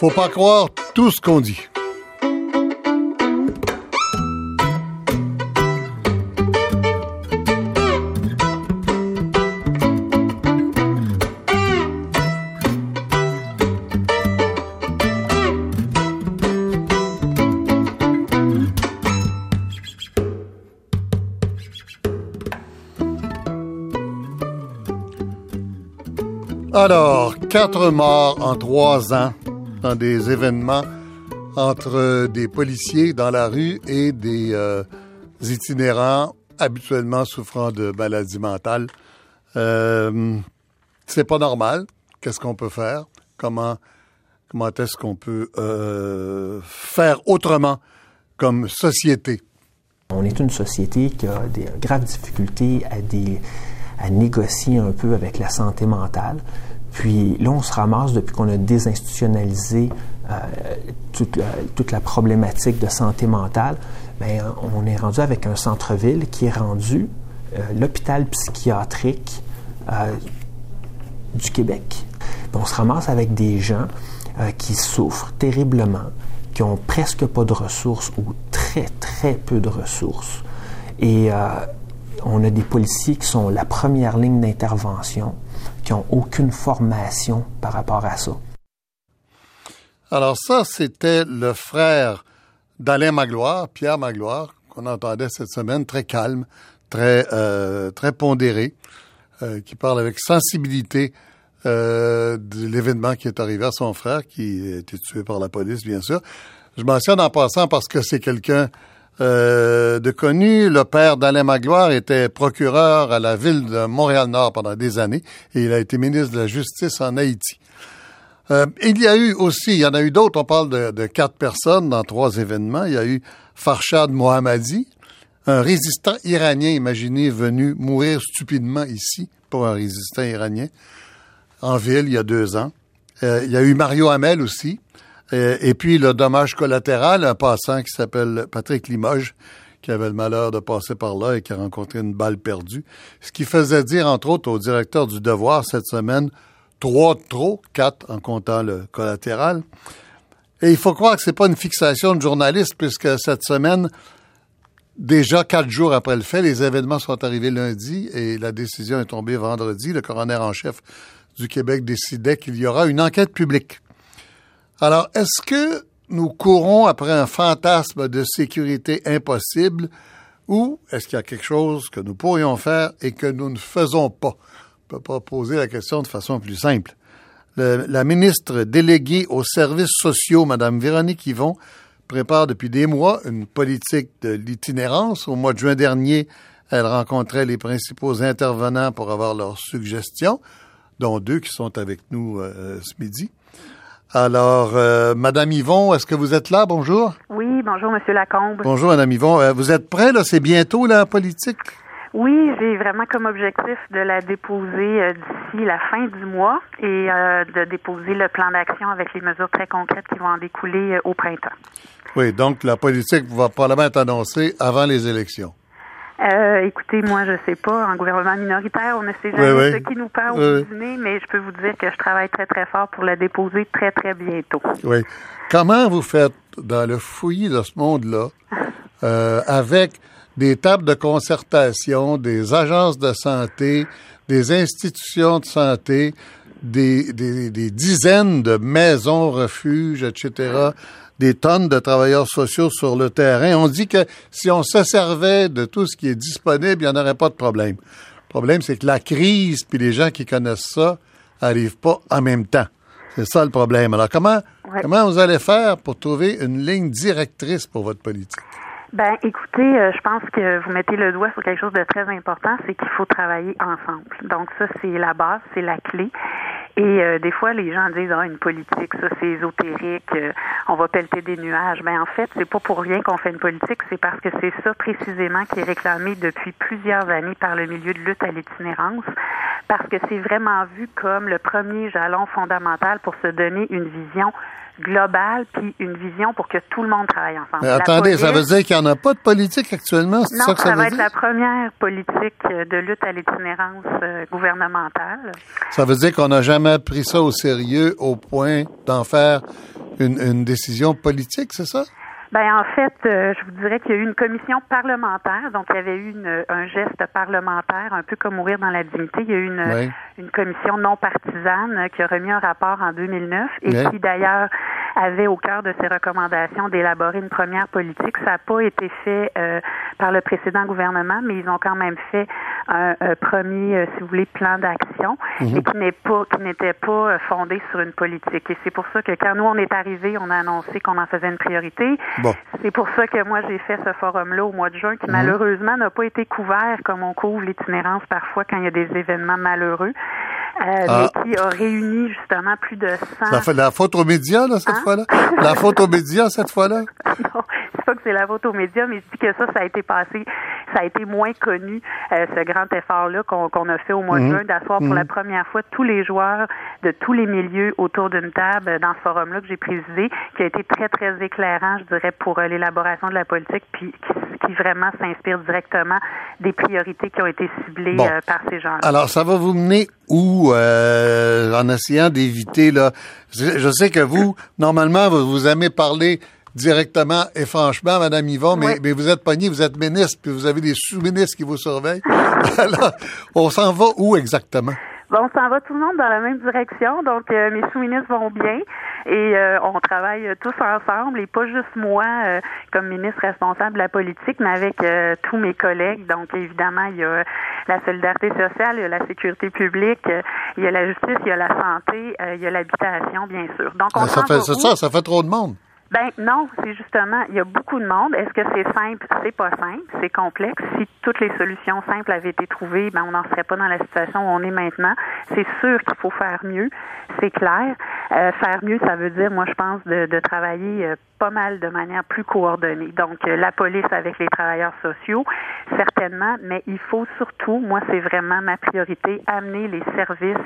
Faut pas croire tout ce qu'on dit. Alors, quatre morts en trois ans dans des événements entre des policiers dans la rue et des euh, itinérants habituellement souffrant de maladies mentales. Euh, c'est pas normal. Qu'est-ce qu'on peut faire? Comment, comment est-ce qu'on peut euh, faire autrement comme société? On est une société qui a des graves difficultés à négocier un peu avec la santé mentale. Puis là, on se ramasse depuis qu'on a désinstitutionnalisé euh, toute, toute, la, problématique de santé mentale. Bien, on est rendu avec un centre-ville qui est rendu euh, l'hôpital psychiatrique euh, du Québec. On se ramasse avec des gens qui souffrent terriblement, qui ont presque pas de ressources ou très très peu de ressources. Et on a des policiers qui sont la première ligne d'intervention, qui n'ont aucune formation par rapport à ça. Alors ça, c'était le frère d'Alain Magloire, Pierre Magloire, qu'on entendait cette semaine, très calme, très, euh, très pondéré, euh, qui parle avec sensibilité euh, de l'événement qui est arrivé à son frère, qui a été tué par la police, bien sûr. Je mentionne en passant parce que c'est quelqu'un euh, de connu. Le père d'Alain Magloire était procureur à la ville de Montréal-Nord pendant des années et il a été ministre de la Justice en Haïti. Euh, il y a eu aussi, il y en a eu d'autres, on parle de, quatre personnes dans trois événements. Il y a eu Farshad Mohammadi, un résistant iranien, imaginez, venu mourir stupidement ici pour un résistant iranien, en ville il y a deux ans. Euh, il y a eu Mario Hamel aussi, et, puis le dommage collatéral, un passant qui s'appelle Patrick Limoges, qui avait le malheur de passer par là et qui a rencontré une balle perdue. Ce qui faisait dire, entre autres, au directeur du Devoir cette semaine, trois de trop, quatre en comptant le collatéral. Et il faut croire que c'est pas une fixation de journaliste, puisque cette semaine, déjà quatre jours après le fait, les événements sont arrivés lundi et la décision est tombée vendredi. Le coroner en chef du Québec décidait qu'il y aura une enquête publique. Alors, est-ce que nous courons après un fantasme de sécurité impossible ou est-ce qu'il y a quelque chose que nous pourrions faire et que nous ne faisons pas? On peut pas poser la question de façon plus simple. Le, la ministre déléguée aux services sociaux, Mme Véronique Yvon, prépare depuis des mois une politique de l'itinérance. Au mois de juin dernier, elle rencontrait les principaux intervenants pour avoir leurs suggestions, dont deux qui sont avec nous euh, ce midi. Alors, euh, Madame Yvon, est-ce que vous êtes là? Bonjour. Oui, bonjour, Monsieur Lacombe. Bonjour, Madame Yvon. Euh, vous êtes prêt, là? C'est bientôt, la politique? Oui, j'ai vraiment comme objectif de la déposer euh, d'ici la fin du mois et euh, de déposer le plan d'action avec les mesures très concrètes qui vont en découler au printemps. Oui, donc la politique va probablement être annoncée avant les élections. Euh, écoutez, moi, je sais pas. En gouvernement minoritaire, on ne sait jamais ce qui nous parle Oui, au dîner, mais je peux vous dire que je travaille très, très fort pour la déposer très, très bientôt. Oui. Comment vous faites dans le fouillis de ce monde-là, euh, avec des tables de concertation, des agences de santé, des institutions de santé, des, des, des dizaines de maisons refuges, etc., des tonnes de travailleurs sociaux sur le terrain. On dit que si on se servait de tout ce qui est disponible, il n'y en aurait pas de problème. Le problème, c'est que la crise, puis les gens qui connaissent ça, arrivent pas en même temps. C'est ça le problème. Alors, comment, Ouais. comment vous allez faire pour trouver une ligne directrice pour votre politique? Ben, écoutez, euh, je pense que vous mettez le doigt sur quelque chose de très important, c'est qu'il faut travailler ensemble. Donc ça, c'est la base, c'est la clé. Et euh, des fois, les gens disent ah une politique, ça c'est ésotérique, euh, on va pelleter des nuages. Ben en fait, c'est pas pour rien qu'on fait une politique, c'est parce que c'est ça précisément qui est réclamé depuis plusieurs années par le milieu de lutte à l'itinérance, parce que c'est vraiment vu comme le premier jalon fondamental pour se donner une vision globale puis une vision pour que tout le monde travaille ensemble. Mais attendez, ça veut dire qu'il n'y en a pas de politique actuellement? C'est ça que ça, va être la première politique de lutte à l'itinérance gouvernementale. Ça veut dire qu'on n'a jamais pris ça au sérieux au point d'en faire une, une décision politique, c'est ça? Ben en fait, euh, je vous dirais qu'il y a eu une commission parlementaire, donc il y avait eu une, un geste parlementaire, un peu comme mourir dans la dignité. Il y a eu une, une commission non partisane qui a remis un rapport en 2009 et qui d'ailleurs avait au cœur de ses recommandations d'élaborer une première politique. Ça n'a pas été fait euh, par le précédent gouvernement, mais ils ont quand même fait un, premier, euh, si vous voulez, plan d'action mhm. et qui n'est pas, qui n'était pas fondé sur une politique. Et c'est pour ça que quand nous on est arrivés, on a annoncé qu'on en faisait une priorité. C'est pour ça que moi, j'ai fait ce forum-là au mois de juin, qui mhm. malheureusement n'a pas été couvert comme on couvre l'itinérance parfois quand il y a des événements malheureux. Euh, ah. mais qui a réuni justement plus de 100... Ça fait la faute aux médias, là, cette hein? fois-là? La faute aux médias, cette fois-là? non, c'est pas que c'est la faute aux médias, mais je dis que ça, ça a été passé, ça a été moins connu, euh, ce grand effort-là qu'on a fait au mois de mhm. juin, d'asseoir pour la mhm. première fois tous les joueurs de tous les milieux autour d'une table dans ce forum-là que j'ai présidé, qui a été très, très éclairant, je dirais, pour euh, l'élaboration de la politique, puis qui, vraiment s'inspire directement des priorités qui ont été ciblées par ces gens-là. Alors, ça va vous mener où euh, en essayant d'éviter là? Je, sais que vous, normalement, vous, vous aimez parler directement et franchement, Madame Yvon, mais, mais vous êtes pogné, vous êtes ministre, puis vous avez des sous-ministres qui vous surveillent. Alors, on s'en va où exactement? Bon, on s'en va tout le monde dans la même direction. Donc, euh, mes sous-ministres vont bien et euh, on travaille tous ensemble et pas juste moi euh, comme ministre responsable de la politique, mais avec tous mes collègues. Donc, évidemment, il y a la solidarité sociale, il y a la sécurité publique, il y a la justice, il y a la santé, il y a l'habitation, bien sûr. Donc, on ça fait ça, ça fait trop de monde. Ben non, c'est justement, il y a beaucoup de monde. Est-ce que c'est simple? C'est pas simple, c'est complexe. Si toutes les solutions simples avaient été trouvées, ben on n'en serait pas dans la situation où on est maintenant. C'est sûr qu'il faut faire mieux, c'est clair. Euh, faire mieux, ça veut dire, moi je pense, de, de travailler euh, pas mal de manière plus coordonnée. Donc euh, la police avec les travailleurs sociaux, certainement, mais il faut surtout, moi c'est vraiment ma priorité, amener les services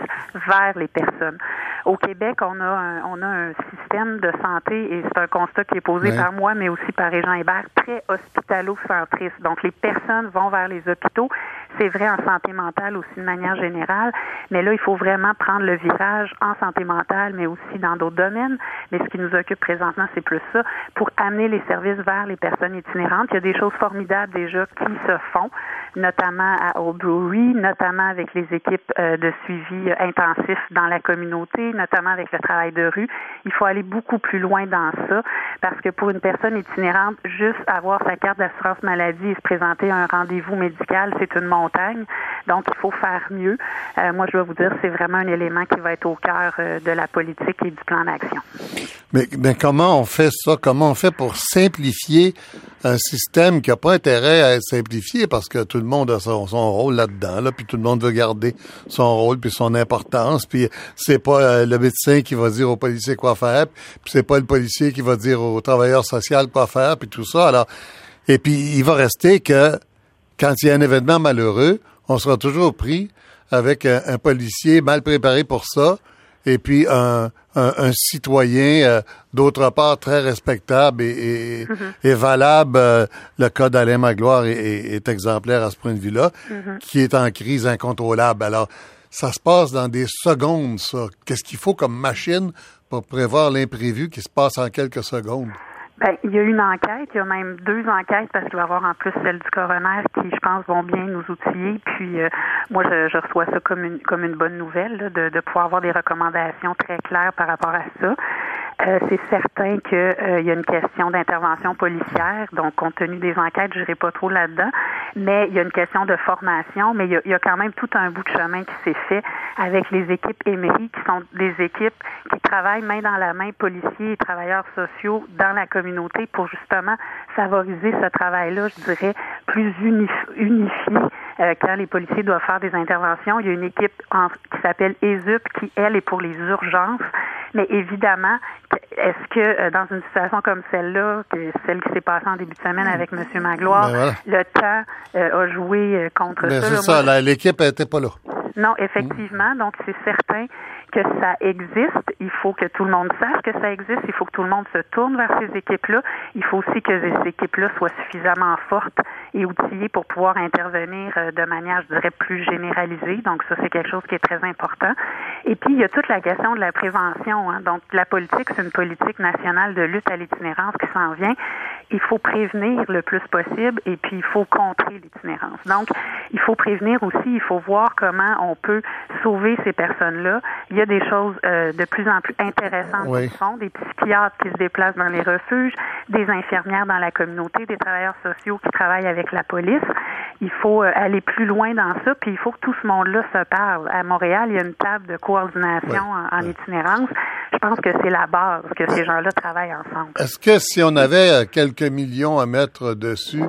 vers les personnes. Au Québec, on a un, on a un système de santé et c'est un constat qui est posé par moi, mais aussi par Jean Hébert, très hospitalo-centriste. Donc, les personnes vont vers les hôpitaux. C'est vrai en santé mentale aussi de manière générale, mais là, il faut vraiment prendre le virage en santé mentale, mais aussi dans d'autres domaines. Mais ce qui nous occupe présentement, c'est plus ça, pour amener les services vers les personnes itinérantes. Il y a des choses formidables déjà qui se font, notamment à Old Brewery, notamment avec les équipes euh, de suivi euh, intensif dans la communauté, notamment avec le travail de rue. Il faut aller beaucoup plus loin dans ça parce que pour une personne itinérante, juste avoir sa carte d'assurance maladie et se présenter à un rendez-vous médical, c'est une montagne. Donc, il faut faire mieux. Euh, moi, je dois vous dire, c'est vraiment un élément qui va être au cœur euh, de la politique et du plan d'action. Mais, mais, comment on fait ça? Comment on fait pour simplifier un système qui n'a pas intérêt à être simplifié? Parce que tout le monde a son, rôle là-dedans, là, puis tout le monde veut garder son rôle puis son importance, puis c'est pas euh, le médecin qui va dire au policier quoi faire, puis c'est pas le policier qui va dire au travailleur social quoi faire, puis tout ça. Alors, et puis il va rester que quand il y a un événement malheureux, on sera toujours pris avec un, policier mal préparé pour ça, et puis un, un, citoyen, euh, d'autre part, très respectable et, et, mm-hmm. valable. Euh, le cas d'Alain Magloire est, est, exemplaire à ce point de vue-là, mm-hmm. qui est en crise incontrôlable. Alors, ça se passe dans des secondes, ça. Qu'est-ce qu'il faut comme machine pour prévoir l'imprévu qui se passe en quelques secondes? Ben, il y a une enquête, il y a même deux enquêtes parce qu'il va y avoir en plus celle du coroner qui, je pense, vont bien nous outiller. Puis euh, moi, je, je, reçois ça comme une comme une bonne nouvelle de, de pouvoir avoir des recommandations très claires par rapport à ça. Euh, c'est certain qu'il euh, y a une question d'intervention policière, donc compte tenu des enquêtes, je n'irai pas trop là-dedans, mais il y a une question de formation, mais il y, a, y, a, quand même tout un bout de chemin qui s'est fait avec les équipes Emery, qui sont des équipes qui travaillent main dans la main, policiers et travailleurs sociaux dans la communauté pour justement favoriser ce travail-là, je dirais, plus unifié euh, quand les policiers doivent faire des interventions. Il y a une équipe qui s'appelle ESUP qui, elle, est pour les urgences. Mais évidemment, est-ce que euh, dans une situation comme celle-là, celle qui s'est passée en début de semaine avec M. Magloire, ben le temps euh, a joué contre ben ça? C'est ça, l'équipe n'était pas là. Non, effectivement. Donc, c'est certain que ça existe, il faut que tout le monde sache que ça existe, il faut que tout le monde se tourne vers ces équipes-là. Il faut aussi que ces équipes-là soient suffisamment fortes et outillées pour pouvoir intervenir euh, de manière, je dirais, plus généralisée. Donc ça, c'est quelque chose qui est très important. Et puis, il y a toute la question de la prévention. Hein. Donc, la politique, c'est une politique nationale de lutte à l'itinérance qui s'en vient. Il faut prévenir le plus possible et puis il faut contrer l'itinérance. Donc, il faut prévenir aussi, il faut voir comment on peut sauver ces personnes-là. Des choses euh, de plus en plus intéressantes qui sont des psychiatres qui se déplacent dans les refuges, des infirmières dans la communauté, des travailleurs sociaux qui travaillent avec la police. Il faut euh, aller plus loin dans ça, puis il faut que tout ce monde-là se parle. À Montréal, il y a une table de coordination en, itinérance. Je pense que c'est la base que ces gens-là travaillent ensemble. Est-ce que si on avait euh, quelques millions à mettre dessus,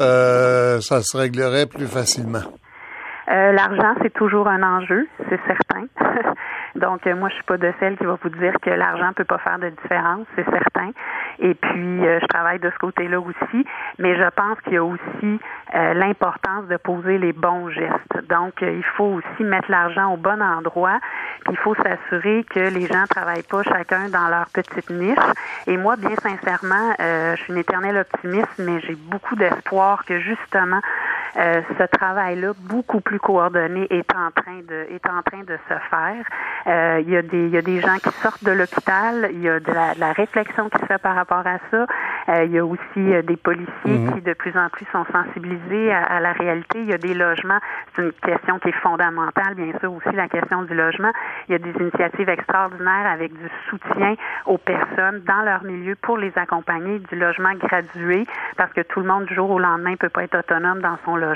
euh, ça se réglerait plus facilement? Euh, l'argent, c'est toujours un enjeu, c'est certain. Donc, euh, moi, je suis pas de celle qui va vous dire que l'argent peut pas faire de différence, c'est certain. Et puis, euh, je travaille de ce côté-là aussi, mais je pense qu'il y a aussi l'importance de poser les bons gestes. Donc, il faut aussi mettre l'argent au bon endroit. Puis, il faut s'assurer que les gens travaillent pas chacun dans leur petite niche. Et moi, bien sincèrement, je suis une éternelle optimiste, mais j'ai beaucoup d'espoir que justement euh, ce travail-là, beaucoup plus coordonné, est en train de est en train de se faire. Euh, il y a des il y a des gens qui sortent de l'hôpital, il y a de la, réflexion qui se fait par rapport à ça. Euh, il y a aussi des policiers mhm. qui de plus en plus sont sensibilisés à, la réalité. Il y a des logements, c'est une question qui est fondamentale, bien sûr aussi la question du logement. Il y a des initiatives extraordinaires avec du soutien aux personnes dans leur milieu pour les accompagner, du logement gradué, parce que tout le monde du jour au lendemain peut pas être autonome dans son logement.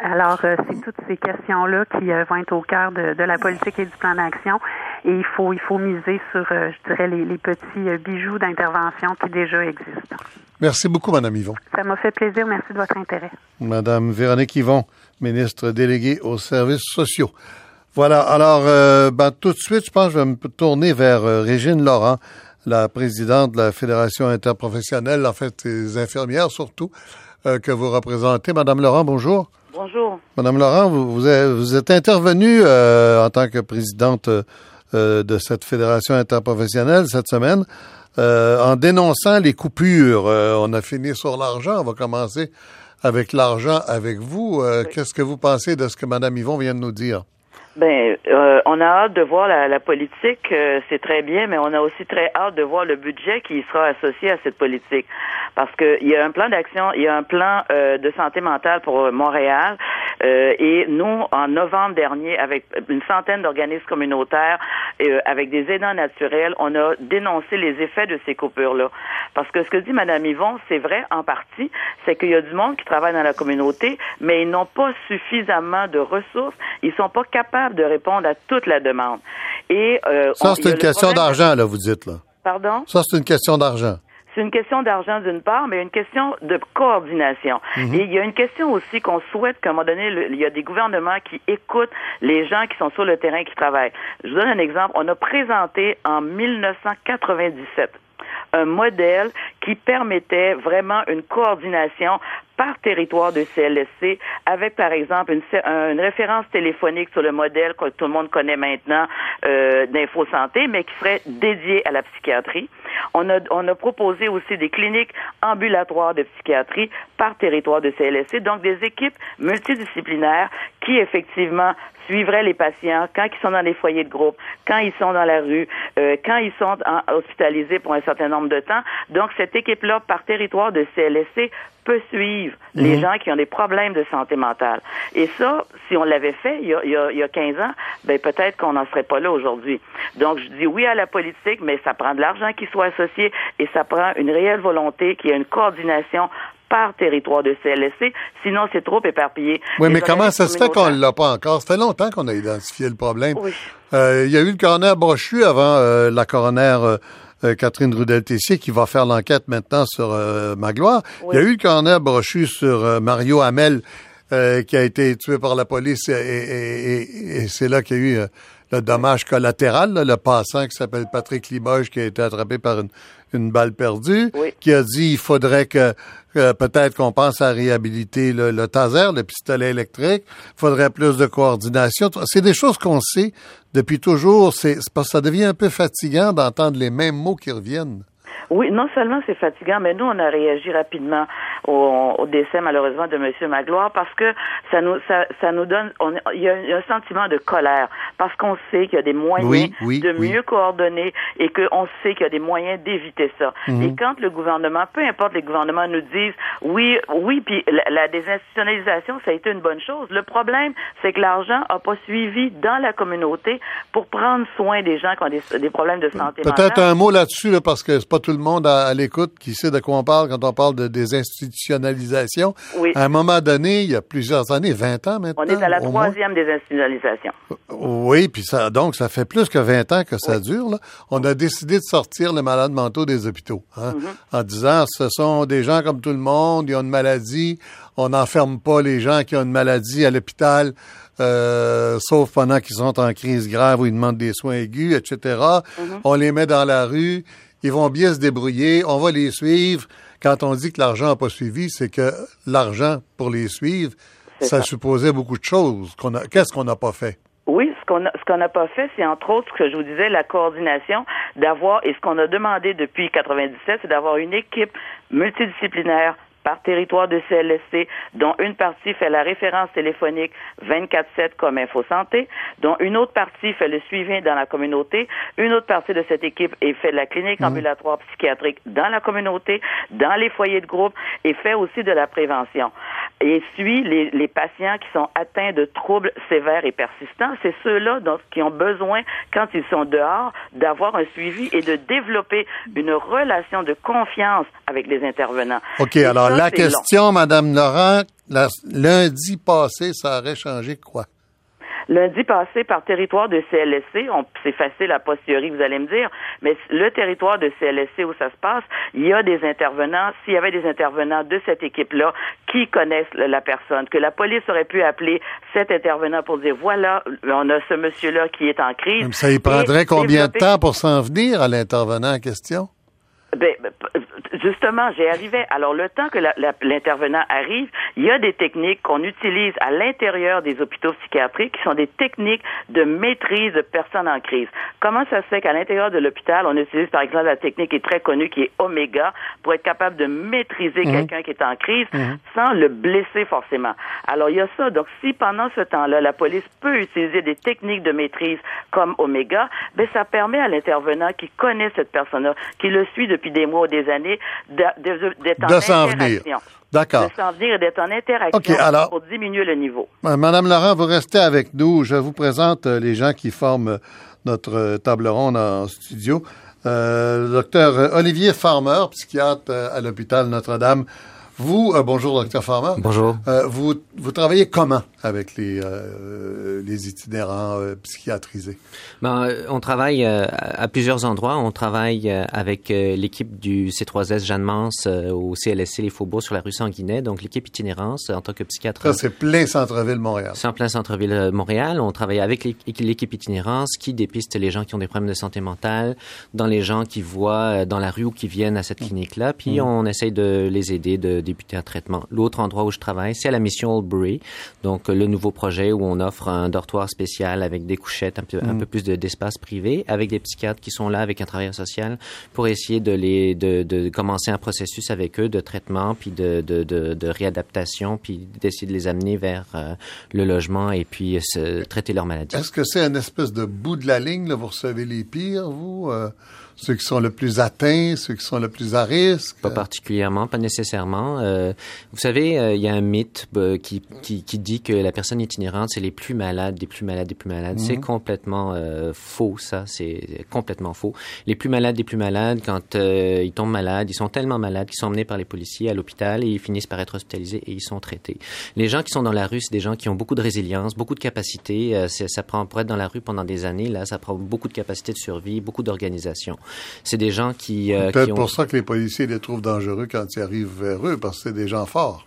Alors, euh, c'est toutes ces questions-là qui euh, vont être au cœur de, la politique et du plan d'action. Et il faut, il faut miser sur, euh, je dirais, les, petits bijoux d'intervention qui déjà existent. Merci beaucoup, Madame Yvon. Ça m'a fait plaisir. Merci de votre intérêt. Madame Véronique Yvon, ministre déléguée aux services sociaux. Voilà. Alors, ben, tout de suite, je pense que je vais me tourner vers Régine Laurent, la présidente de la Fédération interprofessionnelle, en fait, des infirmières surtout. Euh, que vous représentez. Madame Laurent, bonjour. Bonjour. Madame Laurent, vous, êtes, intervenue euh, en tant que présidente euh, de cette fédération interprofessionnelle cette semaine en dénonçant les coupures. on a fini sur l'argent. On va commencer avec l'argent avec vous. Qu'est-ce que vous pensez de ce que Madame Yvon vient de nous dire? Ben, euh, on a hâte de voir la, la politique, euh, c'est très bien, mais on a aussi très hâte de voir le budget qui sera associé à cette politique, parce qu'il y a un plan d'action, il y a un plan euh, de santé mentale pour Montréal, et nous, en novembre dernier, avec une centaine d'organismes communautaires, avec des aidants naturels, on a dénoncé les effets de ces coupures-là, parce que ce que dit Madame Yvon, c'est vrai en partie, c'est qu'il y a du monde qui travaille dans la communauté, mais ils n'ont pas suffisamment de ressources, ils sont pas capables de répondre à toute la demande. Et euh, ça, c'est une question d'argent, là, vous dites là. Pardon? Ça, c'est une question d'argent. C'est une question d'argent d'une part, mais une question de coordination. Mhm. Et il y a une question aussi qu'on souhaite qu'à un moment donné, il y a des gouvernements qui écoutent les gens qui sont sur le terrain qui travaillent. Je vous donne un exemple. On a présenté en 1997 un modèle qui permettait vraiment une coordination par territoire de CLSC, avec par exemple une, référence téléphonique sur le modèle que tout le monde connaît maintenant euh, d'info santé, mais qui serait dédié à la psychiatrie. On a, on a proposé aussi des cliniques ambulatoires de psychiatrie par territoire de CLSC, donc des équipes multidisciplinaires qui effectivement suivraient les patients quand ils sont dans les foyers de groupe, quand ils sont dans la rue, euh, quand ils sont hospitalisés pour un certain nombre de temps. Donc cette équipe-là par territoire de CLSC peut suivre les mhm. gens qui ont des problèmes de santé mentale. Et ça, si on l'avait fait il y, a, il, y a, 15 ans, ben peut-être qu'on n'en serait pas là aujourd'hui. Donc, je dis oui à la politique, mais ça prend de l'argent qui soit associé et ça prend une réelle volonté, qu'il y ait une coordination par territoire de CLSC, sinon c'est trop éparpillé. Oui, mais comment ça se fait qu'on ne l'a pas encore? Ça fait longtemps qu'on a identifié le problème. Oui. Euh, il y a eu le coroner Brochu avant euh, la coroner euh, euh, Catherine Rudel-Tessier qui va faire l'enquête maintenant sur euh, Magloire. Il y a eu le coroner brochu sur euh, Mario Hamel qui a été tué par la police et, c'est là qu'il y a eu le dommage collatéral, le passant qui s'appelle Patrick Limoges qui a été attrapé par une, une balle perdue, qui a dit il faudrait que peut-être qu'on pense à réhabiliter le, le, taser, le pistolet électrique, il faudrait plus de coordination. C'est des choses qu'on sait depuis toujours. C'est parce que ça devient un peu fatigant d'entendre les mêmes mots qui reviennent. Oui, non seulement c'est fatigant, mais nous, on a réagi rapidement au, au, décès, malheureusement, de M. Magloire parce que ça nous, ça, ça nous donne, on, il, y a un, sentiment de colère parce qu'on sait qu'il y a des moyens de mieux coordonner et qu'on sait qu'il y a des moyens d'éviter ça. Mhm. Et quand le gouvernement, peu importe les gouvernements, nous disent oui, oui, puis la, la, désinstitutionnalisation, ça a été une bonne chose. Le problème, c'est que l'argent n'a pas suivi dans la communauté pour prendre soin des gens qui ont des, des problèmes de santé Peut-être un mot là-dessus, là, parce que c'est pas tout le monde à, l'écoute qui sait de quoi on parle quand on parle de désinstitutionnalisation. Oui. À un moment donné, il y a plusieurs années, 20 ans maintenant. On est à la troisième désinstitutionnalisation. Oui, puis ça, donc ça fait plus que 20 ans que ça dure. Là. On a décidé de sortir les malades mentaux des hôpitaux hein, mm-hmm. en disant ce sont des gens comme tout le monde, ils ont une maladie, on n'enferme pas les gens qui ont une maladie à l'hôpital. Euh, sauf pendant qu'ils sont en crise grave ou ils demandent des soins aigus, etc. Mm-hmm. On les met dans la rue, ils vont bien se débrouiller, on va les suivre. Quand on dit que l'argent n'a pas suivi, c'est que l'argent pour les suivre, ça, supposait beaucoup de choses. Qu'est-ce qu'on n'a pas fait? Oui, ce qu'on ce qu'on n'a pas fait, c'est entre autres ce que je vous disais, la coordination, d'avoir et ce qu'on a demandé depuis 97, c'est d'avoir une équipe multidisciplinaire par territoire de CLSC, dont une partie fait la référence téléphonique 24-7 comme Info Santé, dont une autre partie fait le suivi dans la communauté, une autre partie de cette équipe est fait la clinique mmh. ambulatoire psychiatrique dans la communauté, dans les foyers de groupe et fait aussi de la prévention et suit les, les, patients qui sont atteints de troubles sévères et persistants. C'est ceux-là qui ont besoin, quand ils sont dehors, d'avoir un suivi et de développer une relation de confiance avec les intervenants. OK, alors la question, Madame Laurent, lundi passé, ça aurait changé quoi? Lundi passé, par territoire de CLSC, c'est facile à posteriori, vous allez me dire, mais le territoire de CLSC où ça se passe, il y a des intervenants, s'il y avait des intervenants de cette équipe-là qui connaissent la personne, que la police aurait pu appeler cet intervenant pour dire, voilà, on a ce monsieur-là qui est en crise. ça y prendrait combien de temps pour s'en venir à l'intervenant en question? Ben, justement, j'y arrivais. Alors, le temps que l'intervenant arrive, il y a des techniques qu'on utilise à l'intérieur des hôpitaux psychiatriques qui sont des techniques de maîtrise de personnes en crise. Comment ça se fait qu'à l'intérieur de l'hôpital, on utilise, par exemple, la technique qui est très connue, qui est Oméga, pour être capable de maîtriser mhm. quelqu'un qui est en crise mhm. sans le blesser forcément? Alors, il y a ça. Donc, si pendant ce temps-là, la police peut utiliser des techniques de maîtrise comme Oméga, ben, ça permet à l'intervenant qui connaît cette personne-là, qui le suit depuis des mois ou des années, d'être de, s'en venir. D'accord. De s'en venir et d'être en interaction pour diminuer le niveau. Euh, Madame Laurent, vous restez avec nous. Je vous présente euh, les gens qui forment euh, notre table ronde en studio. Euh, docteur Olivier Farmer, psychiatre à l'hôpital Notre-Dame. Vous, bonjour, docteur Farmer. Bonjour. vous, vous travaillez comment avec les, euh, les itinérants euh, psychiatrisés? Ben, euh, on travaille à plusieurs endroits. On travaille avec l'équipe du C3S Jeanne Mance au CLSC Les Faubourgs sur la rue Sanguinet, donc l'équipe itinérance en tant que psychiatre. Ça, c'est plein centre-ville Montréal. C'est en plein centre-ville Montréal. On travaille avec l'équipe itinérance qui dépiste les gens qui ont des problèmes de santé mentale, dans les gens qui voient dans la rue ou qui viennent à cette mmh. clinique-là, puis mmh. on essaye de les aider de débuter un traitement. L'autre endroit où je travaille, c'est à la mission Oldbury, donc le nouveau projet où on offre un dortoir spécial avec des couchettes, un peu, un mm. peu plus d'espace privé, avec des psychiatres qui sont là avec un travailleur social pour essayer de les de, de commencer un processus avec eux de traitement puis de, de, de, réadaptation puis d'essayer de les amener vers euh, le logement et puis se, traiter leur maladie. Est-ce que c'est un espèce de bout de la ligne là, vous recevez les pires vous euh, ceux qui sont le plus atteints, ceux qui sont le plus à risque? Pas particulièrement, pas nécessairement. Euh, vous savez, euh, il y a un mythe euh, qui, qui, qui, dit que la personne itinérante, c'est les plus malades, des plus malades, des plus malades. C'est mhm. complètement faux, ça. C'est complètement faux. Les plus malades, des plus malades, quand ils tombent malades, ils sont tellement malades qu'ils sont emmenés par les policiers à l'hôpital et ils finissent par être hospitalisés et ils sont traités. Les gens qui sont dans la rue, c'est des gens qui ont beaucoup de résilience, beaucoup de capacité. ça prend pour être dans la rue pendant des années. Là, ça prend beaucoup de capacité de survie, beaucoup d'organisation. C'est des gens qui... Euh, Peut-être pour ça que les policiers les trouvent dangereux quand ils arrivent vers eux, parce que c'est des gens forts.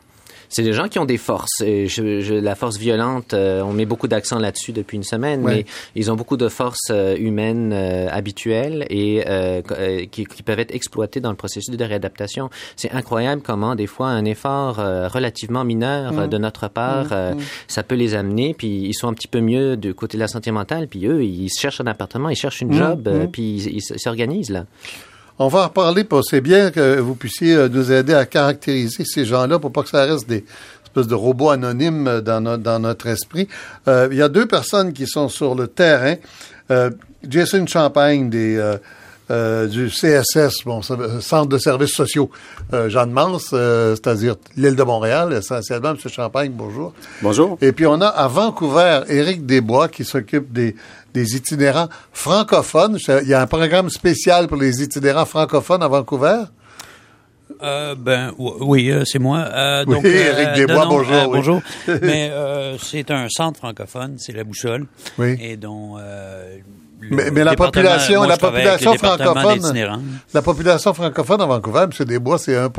C'est des gens qui ont des forces. Et je, la force violente, euh, on met beaucoup d'accent là-dessus depuis une semaine, mais ils ont beaucoup de forces euh, humaines euh, habituelles et qui, qui, peuvent être exploitées dans le processus de réadaptation. C'est incroyable comment des fois un effort relativement mineur mm. de notre part, mm. Mm. ça peut les amener, puis ils sont un petit peu mieux du côté de la santé mentale, puis eux, ils cherchent un appartement, ils cherchent une job, puis ils s'organisent là. On va en parce c'est bien que vous puissiez euh, nous aider à caractériser ces gens-là pour pas que ça reste des espèces de robots anonymes dans, dans notre esprit. Euh, il y a deux personnes qui sont sur le terrain. Euh, Jason Champagne des du CSS, bon, Centre de services sociaux Jeanne Mans, c'est-à-dire l'île de Montréal, essentiellement. M. Champagne, bonjour. Bonjour. Et puis on a à Vancouver Éric Desbois qui s'occupe des des itinérants francophones. Il y a un programme spécial pour les itinérants francophones à Vancouver? Euh, ben oui, euh, c'est moi. Euh, oui, Éric euh, Desbois, bonjour. Bonjour. Mais c'est un centre francophone, c'est la Boussole. Oui. Et dont mais, mais la population, la population francophone, la population francophone à Vancouver, M. Desbois, c'est 1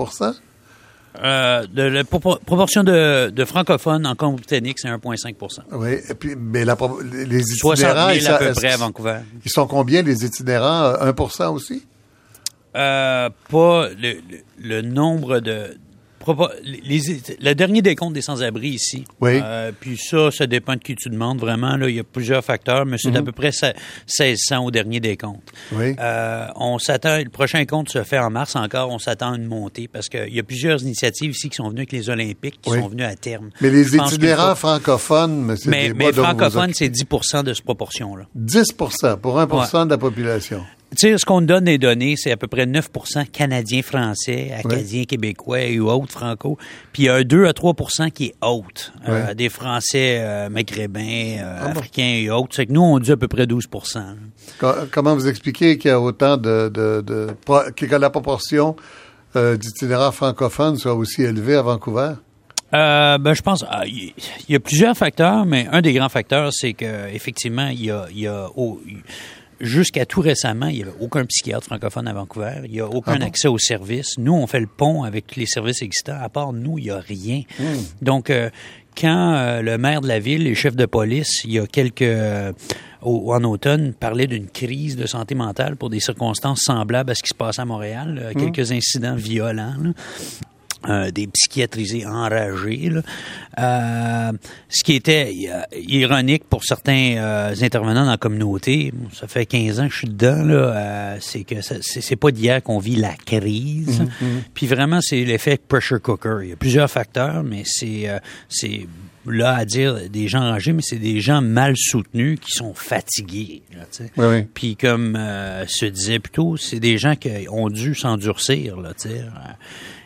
euh, de la proportion de, de francophones en Colombie-Britannique, c'est 1,5 Oui, et puis, mais la, les itinérants... 60 000 à peu près à Vancouver. Ils sont combien, les itinérants? 1 aussi? Euh, pas le, le, nombre de, le dernier décompte des sans-abri ici. Oui. Euh, puis ça, ça dépend de qui tu demandes vraiment. Là, il y a plusieurs facteurs, mais c'est à mhm. peu près 1600 au dernier décompte. Oui. Euh, on s'attend, le prochain compte se fait en mars encore. On s'attend à une montée parce qu'il y a plusieurs initiatives ici qui sont venues avec les Olympiques, qui sont venues à terme. Mais les itinérants francophones, M. Mais, mais francophones, c'est 10% de cette proportion-là. 10% pour 1% de la population. Tu sais, ce qu'on donne des données, c'est à peu près 9% canadiens, français, acadiens, québécois et autres franco. Puis il y a un 2 à 3% qui est haute. Euh, des Français euh, maghrébins, euh, ah africains et autres. C'est que nous, on dit à peu près 12% Comment vous expliquez qu'il y a autant de... de, de que la proportion d'itinéraires francophones soit aussi élevée à Vancouver? ben, je pense ah, il y, a plusieurs facteurs, mais un des grands facteurs, c'est que effectivement, il y a, il y a Jusqu'à tout récemment, il n'y avait aucun psychiatre francophone à Vancouver. Il n'y a aucun ah accès aux services. Nous, on fait le pont avec les services existants. À part nous, il n'y a rien. Hmm. Donc, euh, quand euh, le maire de la ville, les chefs de police, il y a quelques... Euh, en automne, parlait d'une crise de santé mentale pour des circonstances semblables à ce qui se passe à Montréal, hmm. quelques incidents violents. Euh, des psychiatrisés enragés. Euh, ce qui était euh, ironique pour certains intervenants dans la communauté, ça fait 15 ans que je suis dedans, là, c'est que c'est pas d'hier qu'on vit la crise. Mm-hmm. Puis vraiment, c'est l'effet pressure cooker. Il y a plusieurs facteurs, mais c'est c'est là à dire des gens enragés, mais c'est des gens mal soutenus qui sont fatigués. Puis comme se disait plutôt, c'est des gens qui ont dû s'endurcir. Là,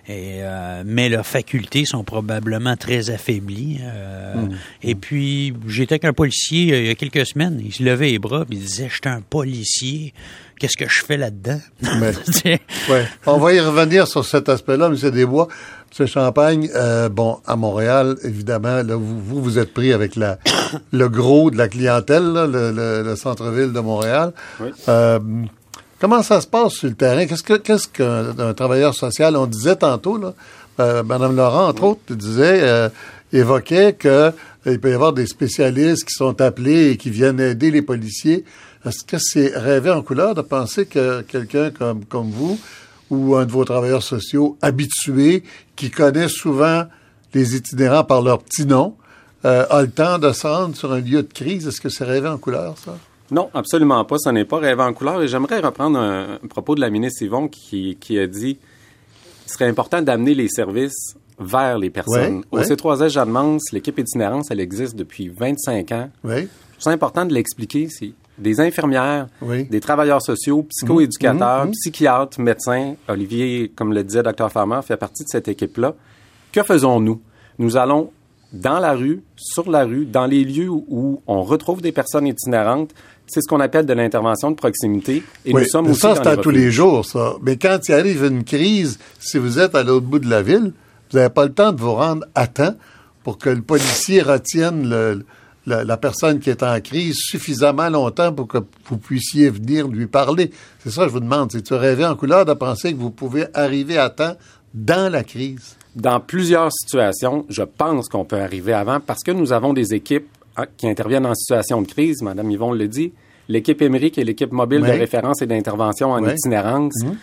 et, euh, mais leurs facultés sont probablement très affaiblies. Euh, hmm. Et puis, j'étais avec un policier euh, il y a quelques semaines. Il se levait les bras et il disait, je suis un policier. Qu'est-ce que je fais là-dedans? ouais. On va y revenir sur cet aspect-là, M. Desbois. M. Champagne, bon, à Montréal, évidemment, là, vous, vous êtes pris avec la, le gros de la clientèle, le, le, centre-ville de Montréal. Oui. Comment ça se passe sur le terrain? Qu'est-ce que qu'est-ce qu'un travailleur social? On disait tantôt, là, euh, Mme Laurent, entre autres, disait, euh, évoquait qu'il euh, peut y avoir des spécialistes qui sont appelés et qui viennent aider les policiers. Est-ce que c'est rêver en couleur de penser que quelqu'un comme, comme vous ou un de vos travailleurs sociaux habitués, qui connaît souvent les itinérants par leur petit nom, a le temps de se rendre sur un lieu de crise? Est-ce que c'est rêver en couleur, ça? Non, absolument pas. Ce n'est pas rêver en couleur. Et j'aimerais reprendre un, propos de la ministre Yvon qui, qui a dit qu'il serait important d'amener les services vers les personnes. Au C3S Jeanne l'équipe itinérance, elle existe depuis 25 ans. Oui. C'est important de l'expliquer. C'est des infirmières, des travailleurs sociaux, psychoéducateurs, mmh, mmh. psychiatres, médecins. Olivier, comme le disait Dr. Farmer, fait partie de cette équipe-là. Que faisons-nous? Nous allons dans la rue, sur la rue, dans les lieux où on retrouve des personnes itinérantes, c'est ce qu'on appelle de l'intervention de proximité. Et nous sommes aussi ça, c'est à tous les jours, ça. Mais quand il arrive une crise, si vous êtes à l'autre bout de la ville, vous n'avez pas le temps de vous rendre à temps pour que le policier retienne la, personne qui est en crise suffisamment longtemps pour que vous puissiez venir lui parler. C'est ça que je vous demande. C'est-tu rêver en couleur de penser que vous pouvez arriver à temps dans la crise? Dans plusieurs situations, je pense qu'on peut arriver avant parce que nous avons des équipes qui interviennent en situation de crise. Madame Yvon le dit. L'équipe Émeric et l'équipe mobile de référence et d'intervention en itinérance. Mhm.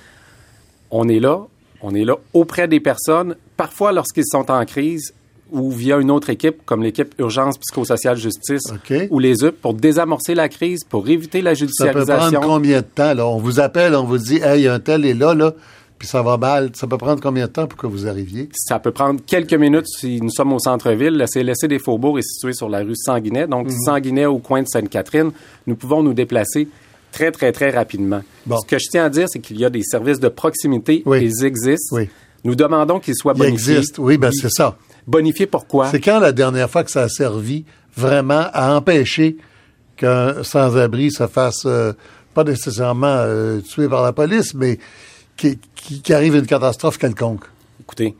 On est là. On est là auprès des personnes, parfois lorsqu'ils sont en crise, ou via une autre équipe, comme l'équipe Urgence Psychosociale Justice ou les UP, pour désamorcer la crise, pour éviter la judiciarisation. Ça peut prendre combien de temps? Là? On vous appelle, on vous dit, hey, un tel est là, là, puis ça va mal. Ça peut prendre combien de temps pour que vous arriviez? Ça peut prendre quelques minutes si nous sommes au centre-ville. Le CLSC des Faubourgs est situé sur la rue Sanguinet. Donc, mhm. Sanguinet au coin de Sainte-Catherine, nous pouvons nous déplacer très, très, très rapidement. Ce que je tiens à dire, c'est qu'il y a des services de proximité. Ils existent. Nous demandons qu'ils soient bonifiés. Ils existent, oui, ben c'est ça. Bonifié pourquoi? C'est quand la dernière fois que ça a servi vraiment à empêcher qu'un sans-abri se fasse, euh, pas nécessairement euh, tué par la police, mais qui, qui, arrive une catastrophe quelconque? Écoutez,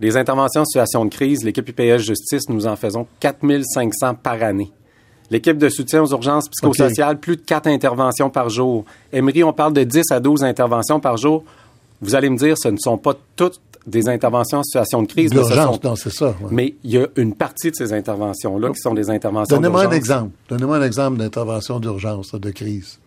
les interventions en situation de crise, l'équipe UPS Justice, nous en faisons 4500 par année. L'équipe de soutien aux urgences psychosociales, plus de 4 interventions par jour. Emery, on parle de 10 à 12 interventions par jour. Vous allez me dire, ce ne sont pas toutes des interventions en situation de crise. D'urgence, non, c'est ça. Mais il y a une partie de ces interventions-là qui sont des interventions Donnez-moi un exemple. Donnez-moi un exemple d'intervention d'urgence, de crise.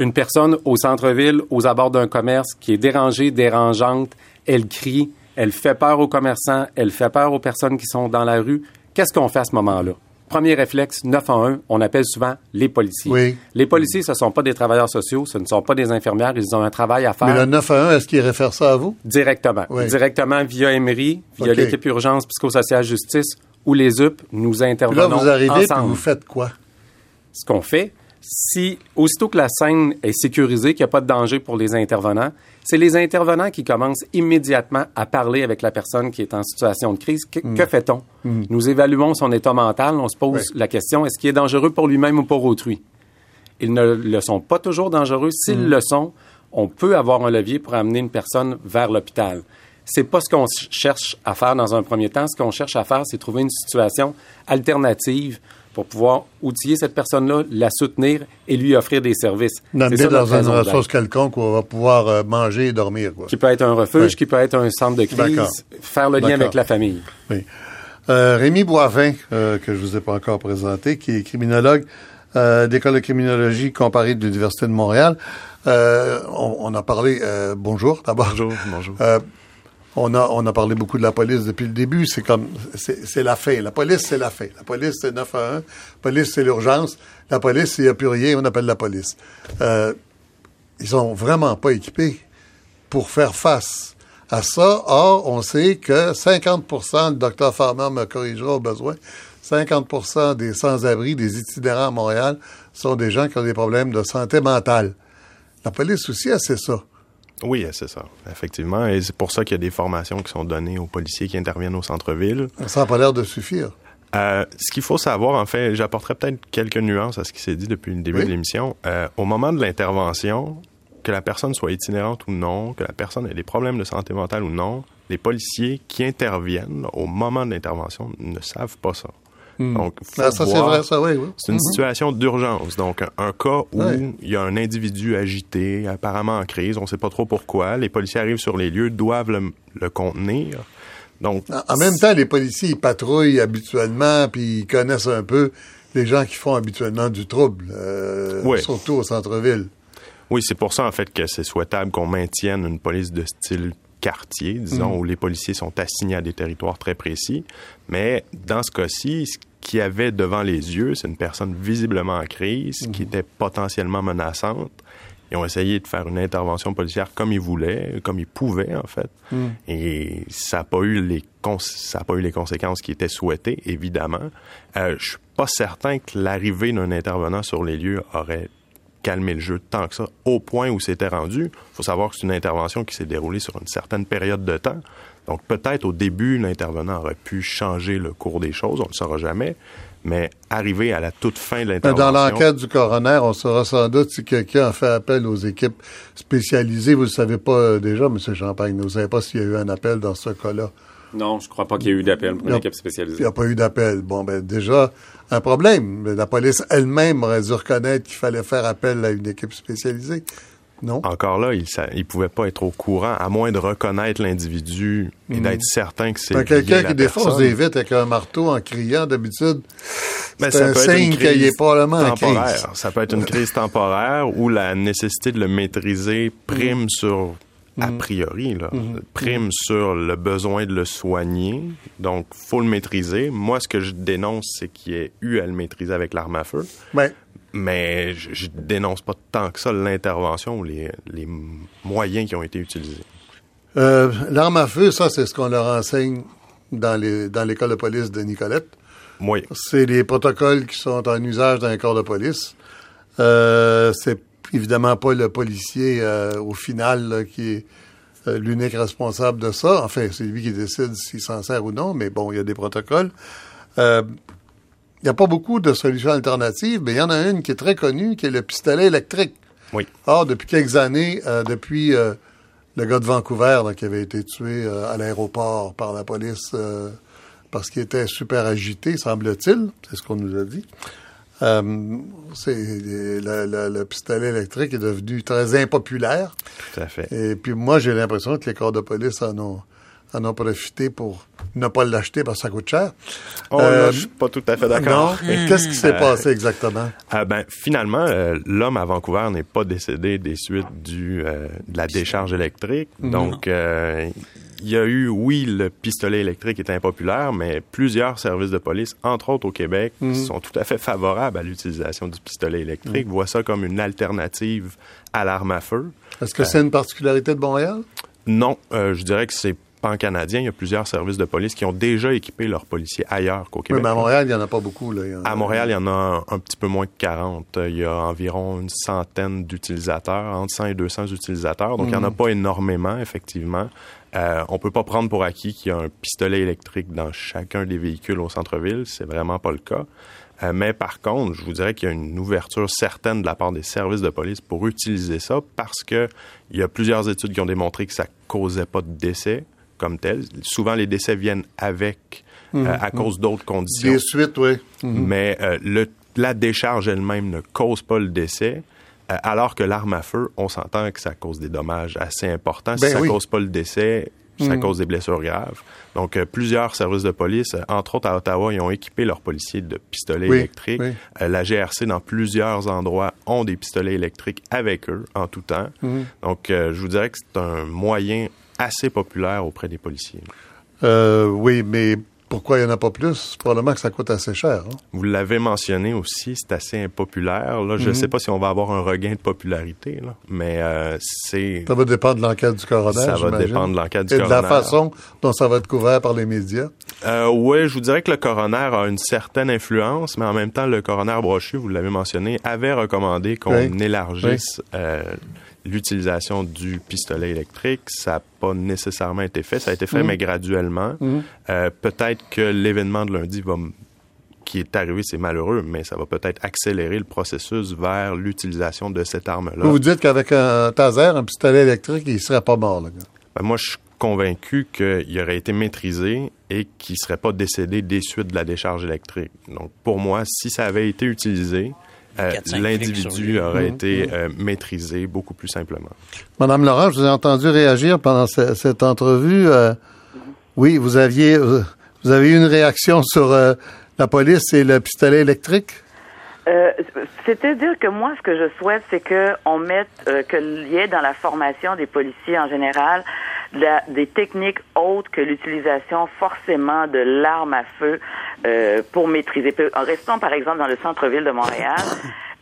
Une personne au centre-ville, aux abords d'un commerce, qui est dérangée, dérangeante, elle crie, elle fait peur aux commerçants, elle fait peur aux personnes qui sont dans la rue. Qu'est-ce qu'on fait à ce moment-là? Premier réflexe, 911, on appelle souvent les policiers. Oui. Les policiers, ce ne sont pas des travailleurs sociaux, ce ne sont pas des infirmières, ils ont un travail à faire. Mais le 911, est-ce qu'ils réfèrent ça à vous? Directement. Directement via Emery, via l'équipe urgence psychosociale justice ou les UP, nous intervenons là, vous arrivez et vous faites quoi? Ce qu'on fait, si aussitôt que la scène est sécurisée, qu'il n'y a pas de danger pour les intervenants, c'est les intervenants qui commencent immédiatement à parler avec la personne qui est en situation de crise. Que, mm. fait-on? Mm. Nous évaluons son état mental, on se pose la question, est-ce qu'il est dangereux pour lui-même ou pour autrui? Ils ne le sont pas toujours dangereux. S'ils mm. le sont, on peut avoir un levier pour amener une personne vers l'hôpital. C'est pas ce qu'on cherche à faire dans un premier temps. Ce qu'on cherche à faire, c'est trouver une situation alternative pour pouvoir outiller cette personne-là, la soutenir et lui offrir des services. L'amener dans une ressource quelconque où on va pouvoir euh, manger et dormir. Qui peut être un refuge, qui peut être un centre de crise, faire le lien avec la famille. Oui. Euh, Rémi Boivin, euh, que je vous ai pas encore présenté, qui est criminologue d'école de criminologie comparée de l'Université de Montréal. On, on, a parlé, bonjour d'abord. Bonjour, bonjour. On a, on a parlé beaucoup de la police depuis le début. C'est comme, c'est la fin. La police, c'est la fin. La police, c'est 9 à 1. La police, c'est l'urgence. La police, s'il n'y a plus rien, on appelle la police. Euh, ils sont vraiment pas équipés pour faire face à ça. Or, on sait que 50% le docteur Farmer me corrigera au besoin, 50% des sans-abri, des itinérants à Montréal sont des gens qui ont des problèmes de santé mentale. La police aussi, c'est ça. Oui, c'est ça, effectivement. Et c'est pour ça qu'il y a des formations qui sont données aux policiers qui interviennent au centre-ville. Ça n'a pas l'air de suffire. Euh, ce qu'il faut savoir, en fait, j'apporterai peut-être quelques nuances à ce qui s'est dit depuis le début de l'émission. Euh, au moment de l'intervention, que la personne soit itinérante ou non, que la personne ait des problèmes de santé mentale ou non, les policiers qui interviennent au moment de l'intervention ne savent pas ça. Donc, ah, ça, c'est vrai, ça, oui. C'est une mhm. situation d'urgence. Donc, un cas où il y a un individu agité, apparemment en crise, on ne sait pas trop pourquoi. Les policiers arrivent sur les lieux, doivent le, contenir. Donc, en même temps, les policiers, ils patrouillent habituellement, puis ils connaissent un peu les gens qui font habituellement du trouble, euh, surtout au centre-ville. Oui, c'est pour ça, en fait, que c'est souhaitable qu'on maintienne une police de style quartier, disons, hmm. où les policiers sont assignés à des territoires très précis. Mais dans ce cas-ci, qui avait devant les yeux, c'est une personne visiblement en crise, qui mhm. était potentiellement menaçante. Ils ont essayé de faire une intervention policière comme ils voulaient, comme ils pouvaient, en fait. Mhm. Et ça n'a pas eu les ça a pas eu les conséquences qui étaient souhaitées, évidemment. Euh, je suis pas certain que l'arrivée d'un intervenant sur les lieux aurait calmé le jeu tant que ça, au point où c'était rendu. Il faut savoir que c'est une intervention qui s'est déroulée sur une certaine période de temps. Donc peut-être au début, l'intervenant aurait pu changer le cours des choses, on ne le saura jamais, mais arriver à la toute fin de l'intervention... Dans l'enquête du coroner, on saura sans doute si quelqu'un a fait appel aux équipes spécialisées. Vous ne le savez pas euh, déjà, M. Champagne, vous ne savez pas s'il y a eu un appel dans ce cas-là. Non, je ne crois pas qu'il y ait eu d'appel pour une équipe spécialisée. Il n'y a pas eu d'appel. Bon, ben déjà, un problème. La police elle-même aurait dû reconnaître qu'il fallait faire appel à une équipe spécialisée. Non. Encore là, il ne pouvait pas être au courant, à moins de reconnaître l'individu et mm. d'être certain que c'est Quelqu'un qui défonce des vitres avec un marteau en criant, d'habitude, ben, c'est un signe qu'il est probablement en crise. Ça peut être une crise temporaire où la nécessité de le maîtriser prime mm. a priori, là, prime sur le besoin de le soigner. Donc, faut le maîtriser. Moi, ce que je dénonce, c'est qu'il y ait eu à le maîtriser avec l'arme à feu. Ouais. Mais je, dénonce pas tant que ça l'intervention ou les, les, moyens qui ont été utilisés. Euh, l'arme à feu, ça, c'est ce qu'on leur enseigne dans les dans l'école de police de Nicolette. Oui. C'est les protocoles qui sont en usage dans les corps de police. Euh, c'est évidemment pas le policier euh, au final qui est euh, l'unique responsable de ça. Enfin, c'est lui qui décide s'il s'en sert ou non, mais bon, il y a des protocoles. Euh, il n'y a pas beaucoup de solutions alternatives, mais il y en a une qui est très connue, qui est le pistolet électrique. Oui. Or, depuis quelques années, depuis le gars de Vancouver qui avait été tué à l'aéroport par la police parce qu'il était super agité, semble-t-il, c'est ce qu'on nous a dit. Euh, c'est le, pistolet électrique est devenu très impopulaire. Tout à fait. Et puis moi, j'ai l'impression que les corps de police en ont, en ont profité pour ne pas l'acheter parce que ça coûte cher. Oh, euh, je suis pas tout à fait d'accord. Qu'est-ce qui s'est euh, passé exactement? Euh, ben, finalement, l'homme à Vancouver n'est pas décédé des suites du, de la décharge électrique. Mhm. Donc, il y a eu, oui, le pistolet électrique est impopulaire, mais plusieurs services de police, entre autres au Québec, mhm. sont tout à fait favorables à l'utilisation du pistolet électrique, mhm. voient ça comme une alternative à l'arme à feu. Est-ce que c'est une particularité de Montréal? Non, euh, je dirais que c'est pan-canadien. Il y a plusieurs services de police qui ont déjà équipé leurs policiers ailleurs qu'au Québec. Oui, mais à Montréal, il n'y en a pas beaucoup. Là. À Montréal, il y en a un, petit peu moins que 40. Il y a environ une centaine d'utilisateurs, entre 100 et 200 utilisateurs. Donc, il n'y en a mhm. pas énormément, effectivement. Euh, on peut pas prendre pour acquis qu'il y a un pistolet électrique dans chacun des véhicules au centre-ville. C'est vraiment pas le cas. Euh, mais par contre, je vous dirais qu'il y a une ouverture certaine de la part des services de police pour utiliser ça parce que il y a plusieurs études qui ont démontré que ça causait pas de décès comme tel. Souvent, les décès viennent avec euh, à mhm. cause d'autres conditions. Des suites, oui. Mhm. Mais euh, le, la décharge elle-même ne cause pas le décès. Euh, alors que l'arme à feu, on s'entend que ça cause des dommages assez importants. Si ben ça ne cause pas le décès, ça mm. cause des blessures graves. Donc, euh, plusieurs services de police, euh, entre autres à Ottawa, ils ont équipé leurs policiers de pistolets électriques. la GRC, dans plusieurs endroits, ont des pistolets électriques avec eux en tout temps. Mm. Donc, je vous dirais que c'est un moyen assez populaire auprès des policiers. oui, mais pourquoi il n'y en a pas plus? Probablement que ça coûte assez cher. Hein. Vous l'avez mentionné aussi, c'est assez impopulaire. Là. Je ne mhm. sais pas si on va avoir un regain de popularité, là, mais euh, c'est... Ça va dépendre de l'enquête du coroner, Ça va dépendre de l'enquête du Et coroner. Et de la façon dont ça va être couvert par les médias. Euh, oui, je vous dirais que le coroner a une certaine influence, mais en même temps, le coroner Brochu, vous l'avez mentionné, avait recommandé qu'on élargisse... Euh, l'utilisation du pistolet électrique. Ça n'a pas nécessairement été fait. Ça a été fait, mhm. mais graduellement. Mhm. Euh, peut-être que l'événement de lundi va qui est arrivé, c'est malheureux, mais ça va peut-être accélérer le processus vers l'utilisation de cette arme-là. Vous, dites qu'avec un taser, un pistolet électrique, il serait pas mort, le gars. Ben, moi, je suis convaincu qu'il aurait été maîtrisé et qu'il serait pas décédé des suites de la décharge électrique. Donc, pour moi, si ça avait été utilisé, euh, l'individu aurait mmh. été mmh. Euh, maîtrisé beaucoup plus simplement. Madame Laurent, je vous ai entendu réagir pendant cette entrevue. Euh, oui, vous aviez vous avez eu une réaction sur la police et le pistolet électrique? C'est-à-dire que moi, ce que je souhaite, c'est qu'on mette, qu'il y ait dans la formation des policiers en général des techniques autres que l'utilisation forcément de l'arme à feu euh, pour maîtriser. Restons par exemple dans le centre-ville de Montréal.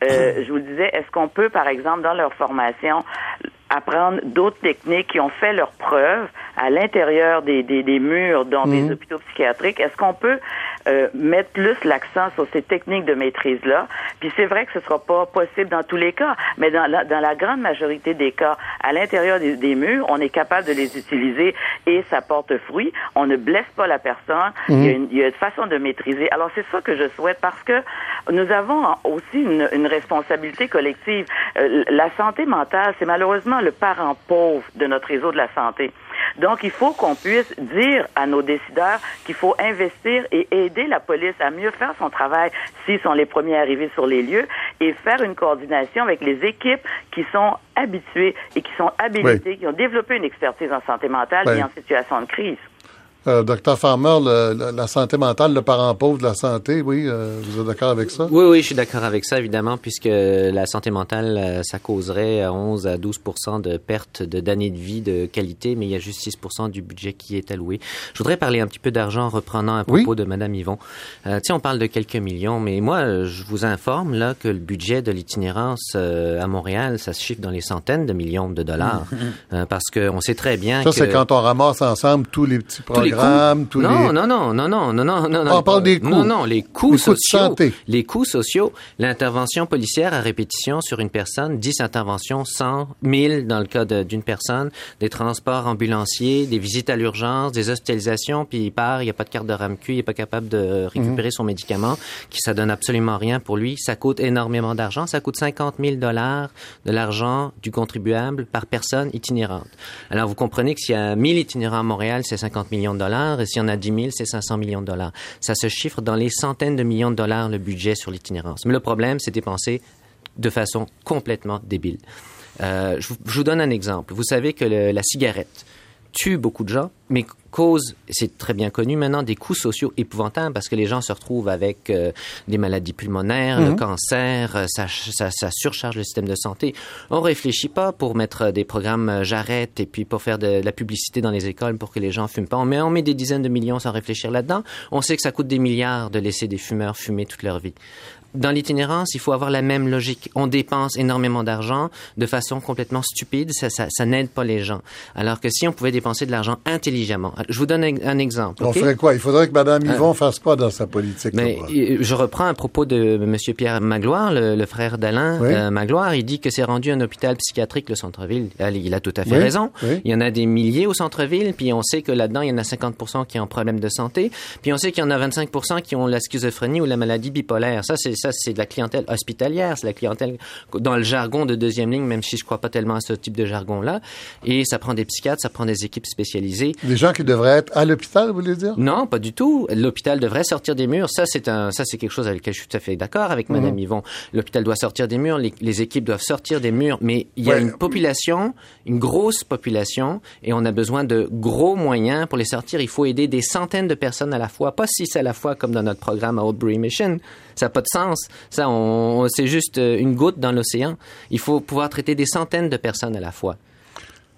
Euh, je vous disais, est-ce qu'on peut, par exemple, dans leur formation, apprendre d'autres techniques qui ont fait leurs preuves à l'intérieur des, des, des, murs dans des mhm. hôpitaux psychiatriques? Est-ce qu'on peut euh, mettre plus l'accent sur ces techniques de maîtrise-là? Puis c'est vrai que ce sera pas possible dans tous les cas, mais dans la, dans la grande majorité des cas, à l'intérieur des, des, murs, on est capable de les utiliser et ça porte fruit. On ne blesse pas la personne. il, y a mhm. une, il, y a une, façon de maîtriser. Alors c'est ça que je souhaite parce que nous avons aussi une, une responsabilité collective. Euh, la santé mentale, c'est malheureusement le parent pauvre de notre réseau de la santé. Donc, il faut qu'on puisse dire à nos décideurs qu'il faut investir et aider la police à mieux faire son travail s'ils sont les premiers arrivés sur les lieux et faire une coordination avec les équipes qui sont habituées et qui sont habilitées, qui ont développé une expertise en santé mentale et en situation de crise. Euh, docteur Farmer, la santé mentale, le parent pauvre de la santé, oui, euh, vous êtes d'accord avec ça? Oui, oui, je suis d'accord avec ça, évidemment, puisque la santé mentale, euh, ça causerait 11 à 12% de perte d'années de vie de qualité, mais il y a juste 6% du budget qui est alloué. Je voudrais parler un petit peu d'argent en reprenant un propos de Mme Yvon. Euh, on parle de quelques millions, mais moi, je vous informe là que le budget de l'itinérance à Montréal, ça se chiffre dans les centaines de millions de dollars, parce qu'on sait très bien ça, que... Ça, c'est quand on ramasse ensemble tous les petits programmes Instagram, non, les... Non, non, non, non, non, non, non. On parle des coûts. Non, non, les coûts les sociaux. Coûts de santé. Les coûts sociaux. L'intervention policière à répétition sur une personne, 10 interventions, 100, 1000 dans le cas d'une personne, des transports ambulanciers, des visites à l'urgence, des hospitalisations, puis il part, il n'y a pas de carte de RAMQ, il n'est pas capable de récupérer mhm. son médicament, qui ça donne absolument rien pour lui. Ça coûte énormément d'argent. Ça coûte 50 000 dollars de l'argent du contribuable par personne itinérante. Alors, vous comprenez que s'il y a 1000 itinérants à Montréal, c'est 50 millions dollars et s'il y en a 10 000, c'est 500 millions de dollars. Ça se chiffre dans les centaines de millions de dollars le budget sur l'itinérance. Mais le problème, c'est dépensé de façon complètement débile. Euh, je, vous donne un exemple. Vous savez que la cigarette tue beaucoup de gens, mais cause, c'est très bien connu maintenant, des coûts sociaux épouvantables parce que les gens se retrouvent avec euh, des maladies pulmonaires, le mhm. cancer, euh, ça, ça, ça, surcharge le système de santé. On réfléchit pas pour mettre des programmes euh, j'arrête et puis pour faire de, la publicité dans les écoles pour que les gens fument pas. On met, on met des dizaines de millions sans réfléchir là-dedans. On sait que ça coûte des milliards de laisser des fumeurs fumer toute leur vie dans l'itinérance, il faut avoir la même logique. On dépense énormément d'argent de façon complètement stupide, ça, ça, ça n'aide pas les gens. Alors que si on pouvait dépenser de l'argent intelligemment, je vous donne un, exemple. On ferait quoi? Il faudrait que Mme euh, Yvon fasse quoi dans sa politique Mais je reprends un propos de M. Pierre Magloire, le, frère d'Alain euh, Magloire. Il dit que c'est rendu un hôpital psychiatrique le centre-ville. Il a tout à fait raison. Il y en a des milliers au centre-ville, puis on sait que là-dedans il y en a 50% qui ont un problème de santé, puis on sait qu'il y en a 25% qui ont la schizophrénie ou la maladie bipolaire. Ça c'est ça, c'est de la clientèle hospitalière, c'est la clientèle dans le jargon de deuxième ligne, même si je crois pas tellement à ce type de jargon-là. Et ça prend des psychiatres, ça prend des équipes spécialisées. Des gens qui devraient être à l'hôpital, vous voulez dire? Non, pas du tout. L'hôpital devrait sortir des murs. Ça, c'est un, ça, c'est quelque chose avec lequel je suis tout à fait d'accord avec Madame mhm. Yvon. L'hôpital doit sortir des murs, les, équipes doivent sortir des murs, mais il y a une population, une grosse population, et on a besoin de gros moyens pour les sortir. Il faut aider des centaines de personnes à la fois, pas six à la fois comme dans notre programme à Oldbury Mission. Ça n'a pas de sens. Ça, on, c'est juste euh, une goutte dans l'océan. Il faut pouvoir traiter des centaines de personnes à la fois.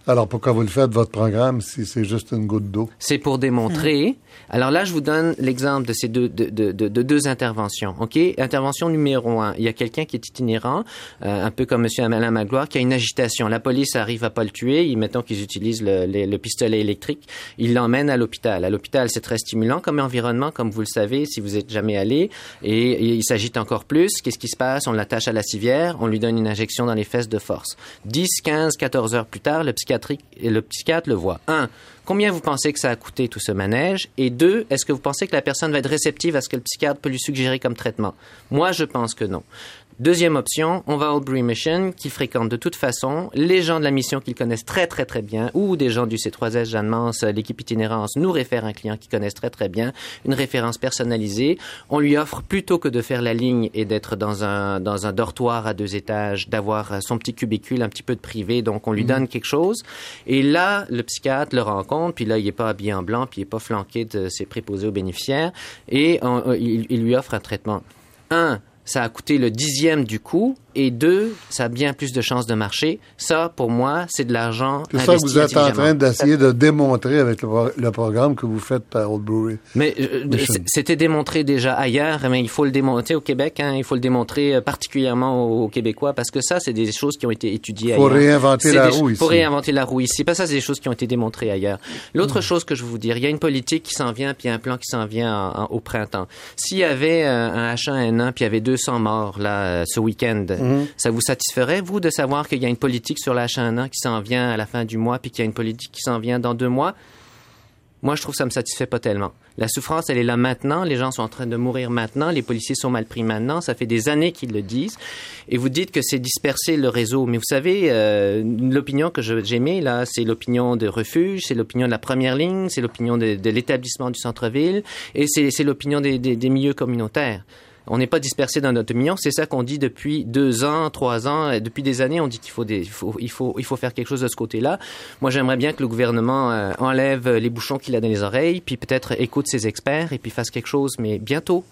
Alors pourquoi vous le faites, votre programme, si c'est juste une goutte d'eau? C'est pour démontrer alors là, je vous donne l'exemple de ces deux, de, de, de, deux interventions. OK? Intervention numéro un. Il y a quelqu'un qui est itinérant, euh, un peu comme M. Alain Magloire, qui a une agitation. La police arrive à pas le tuer. Ils, mettons qu'ils utilisent le, le, pistolet électrique. Ils l'emmènent à l'hôpital. À l'hôpital, c'est très stimulant comme environnement, comme vous le savez, si vous êtes jamais allé. Et, il s'agite encore plus. Qu'est-ce qui se passe? On l'attache à la civière. On lui donne une injection dans les fesses de force. 10, 15, 14 heures plus tard, le, le psychiatre le voit. Un, Combien vous pensez que ça a coûté tout ce manège? Et deux, est-ce que vous pensez que la personne va être réceptive à ce que le psychiatre peut lui suggérer comme traitement? Moi, je pense que non. Deuxième option, on va à Oldbury Mission, qui fréquente de toute façon les gens de la mission qu'ils connaissent très très très bien, ou des gens du C3S Jeanne Mance, l'équipe itinérance nous réfère un client qu'ils connaissent très très bien, une référence personnalisée. On lui offre plutôt que de faire la ligne et d'être dans un dans un dortoir à deux étages, d'avoir son petit cubicule, un petit peu de privé, donc on lui mhm. donne quelque chose. Et là, le psychiatre le rencontre, puis là il est pas habillé en blanc, puis il est pas flanqué de ses préposés aux bénéficiaires, et il, il lui offre un traitement. Un, ça a coûté le dixième du coût et deux, ça a bien plus de chances de marcher. Ça, pour moi, c'est de l'argent. C'est ça que vous êtes en train d'essayer de démontrer avec le, programme que vous faites à Old Brewery. Mais euh, c'était démontré déjà ailleurs, mais il faut le démontrer au Québec. Hein, il faut le démontrer euh, particulièrement aux, Québécois parce que ça, c'est des choses qui ont été étudiées faut Réinventer la roue ici. Faut réinventer la roue ici. Pas ça, c'est des choses qui ont été démontrées ailleurs. L'autre hmm. chose que je veux vous dire, il y a une politique qui s'en vient, puis un plan qui s'en vient au printemps. S'il y avait euh, un H1N1, puis il y avait 200 morts là ce week-end, hmm. ça vous satisferait, vous, de savoir qu'il y a une politique sur la H1N1 qui s'en vient à la fin du mois, puis qu'il y a une politique qui s'en vient dans deux mois? Moi, je trouve que ça me satisfait pas tellement. La souffrance, elle est là maintenant. Les gens sont en train de mourir maintenant. Les policiers sont mal pris maintenant. Ça fait des années qu'ils le disent. Et vous dites que c'est disperser le réseau. Mais vous savez, euh, l'opinion que j'aimais, là, c'est l'opinion de refuge, c'est l'opinion de la première ligne, c'est l'opinion de, l'établissement du centre-ville et c'est l'opinion des milieux communautaires. On n'est pas dispersé dans notre opinion. C'est ça qu'on dit depuis deux ans, trois ans, depuis des années. On dit qu'il faut, il faut, il faut, il faut faire quelque chose de ce côté-là. Moi, j'aimerais bien que le gouvernement euh, enlève les bouchons qu'il a dans les oreilles, puis peut-être écoute ses experts et puis fasse quelque chose, mais bientôt.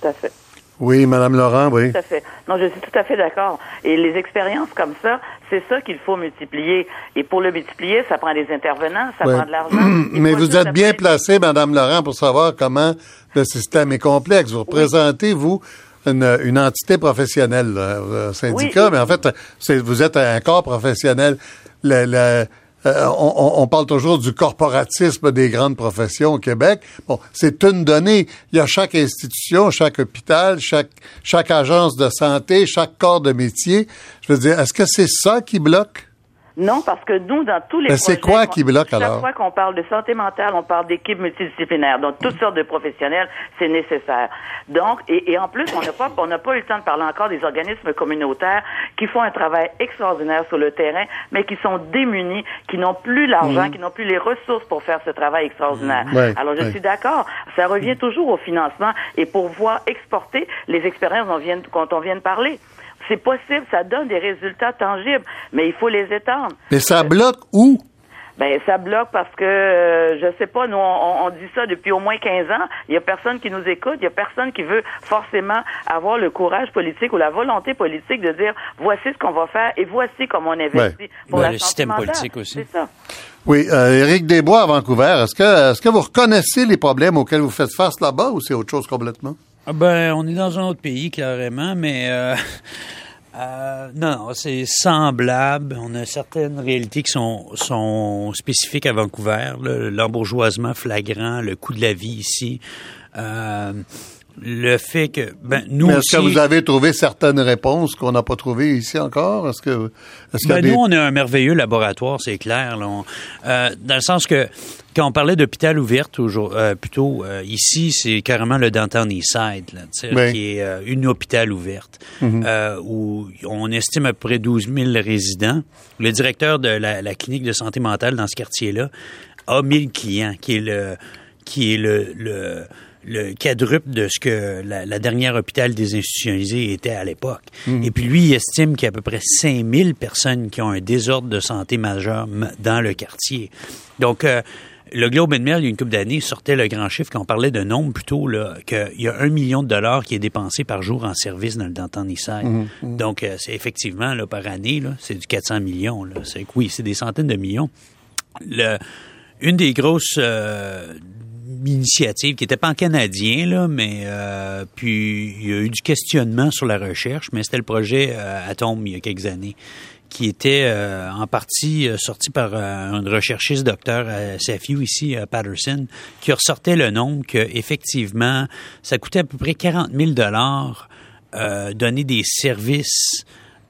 Tout à fait. Oui, Madame Laurent, oui. Tout à fait. Non, je suis tout à fait d'accord. Et les expériences comme ça, c'est ça qu'il faut multiplier. Et pour le multiplier, ça prend des intervenants, ça prend de l'argent. Mais vous êtes bien placée, Madame Laurent, pour savoir comment le système est complexe. Vous représentez, vous, une, entité professionnelle, un syndicat, mais en fait, vous êtes un corps professionnel. Le, euh, on, parle toujours du corporatisme des grandes professions au Québec. Bon, c'est une donnée. Il y a chaque institution, chaque hôpital, chaque, chaque agence de santé, chaque corps de métier. Je veux dire, est-ce que c'est ça qui bloque? Non, parce que nous, dans tous les Mais c'est quoi qui bloque alors? Chaque fois qu'on parle de santé mentale, on parle d'équipes multidisciplinaires. Donc, toutes sortes de professionnels, c'est nécessaire. Donc, et, en plus, on n'a pas, on n'a pas eu le temps de parler encore des organismes communautaires qui font un travail extraordinaire sur le terrain, mais qui sont démunis, qui n'ont plus l'argent, mmh. qui n'ont plus les ressources pour faire ce travail extraordinaire. Mmh. Alors, je suis d'accord. Ça revient toujours au financement et pour voir exporter les expériences dont on vient, dont on vient de parler. C'est possible, ça donne des résultats tangibles, mais il faut les étendre. Mais ça bloque où? Ben ça bloque parce que euh, je sais pas, nous on, dit ça depuis au moins 15 ans. Il y a personne qui nous écoute, il y a personne qui veut forcément avoir le courage politique ou la volonté politique de dire voici ce qu'on va faire et voici comment on investit pour la le système politique aussi. C'est ça. Oui, euh, Éric Desbois à Vancouver, est-ce que est-ce que vous reconnaissez les problèmes auxquels vous faites face là-bas ou c'est autre chose complètement? Ben, on est dans un autre pays, carrément, mais euh, euh, non, c'est semblable. On a certaines réalités qui sont, sont spécifiques à Vancouver. L'embourgeoisement flagrant, le coût de la vie ici. Euh, le fait que ben nous est-ce que vous avez trouvé certaines réponses qu'on n'a pas trouvées ici encore? Est-ce que, est ben, nous on est un merveilleux laboratoire, c'est clair. Là. Euh, dans le sens que quand on parlait d'hôpital ouvert, toujours euh, plutôt euh, ici, c'est carrément le Downtown Eastside, là, qui est euh, une hôpital ouverte, mhm. où on estime à peu près 12 000 résidents. Le directeur de la, la clinique de santé mentale dans ce quartier-là a 1000 clients, qui est le qui est le, le le quadruple de ce que la, dernière hôpital désinstitutionnalisé était à l'époque. Mhm. Et puis lui, il estime qu'il y a à peu près 5000 personnes qui ont un désordre de santé majeur dans le quartier. Donc, euh, le Globe and Mail, il y a une couple d'années, sortait le grand chiffre, qu'on parlait de nombre plutôt, là, qu'il y a un million de dollars qui est dépensé par jour en service dans le Danton Eastside. Mhm, mhm. Donc, euh, c'est effectivement, là, par année, là, c'est du 400 millions. Là. C'est, oui, c'est des centaines de millions. Le, une des grosses euh, initiative qui n'était pas en canadien, là, mais euh, puis il y a eu du questionnement sur la recherche, mais c'était le projet euh, Atom il y a quelques années qui était euh, en partie sorti par un recherchiste docteur à SFU ici à Patterson, qui ressortait le nombre que effectivement ça coûtait à peu près 40 000 dollars donner des services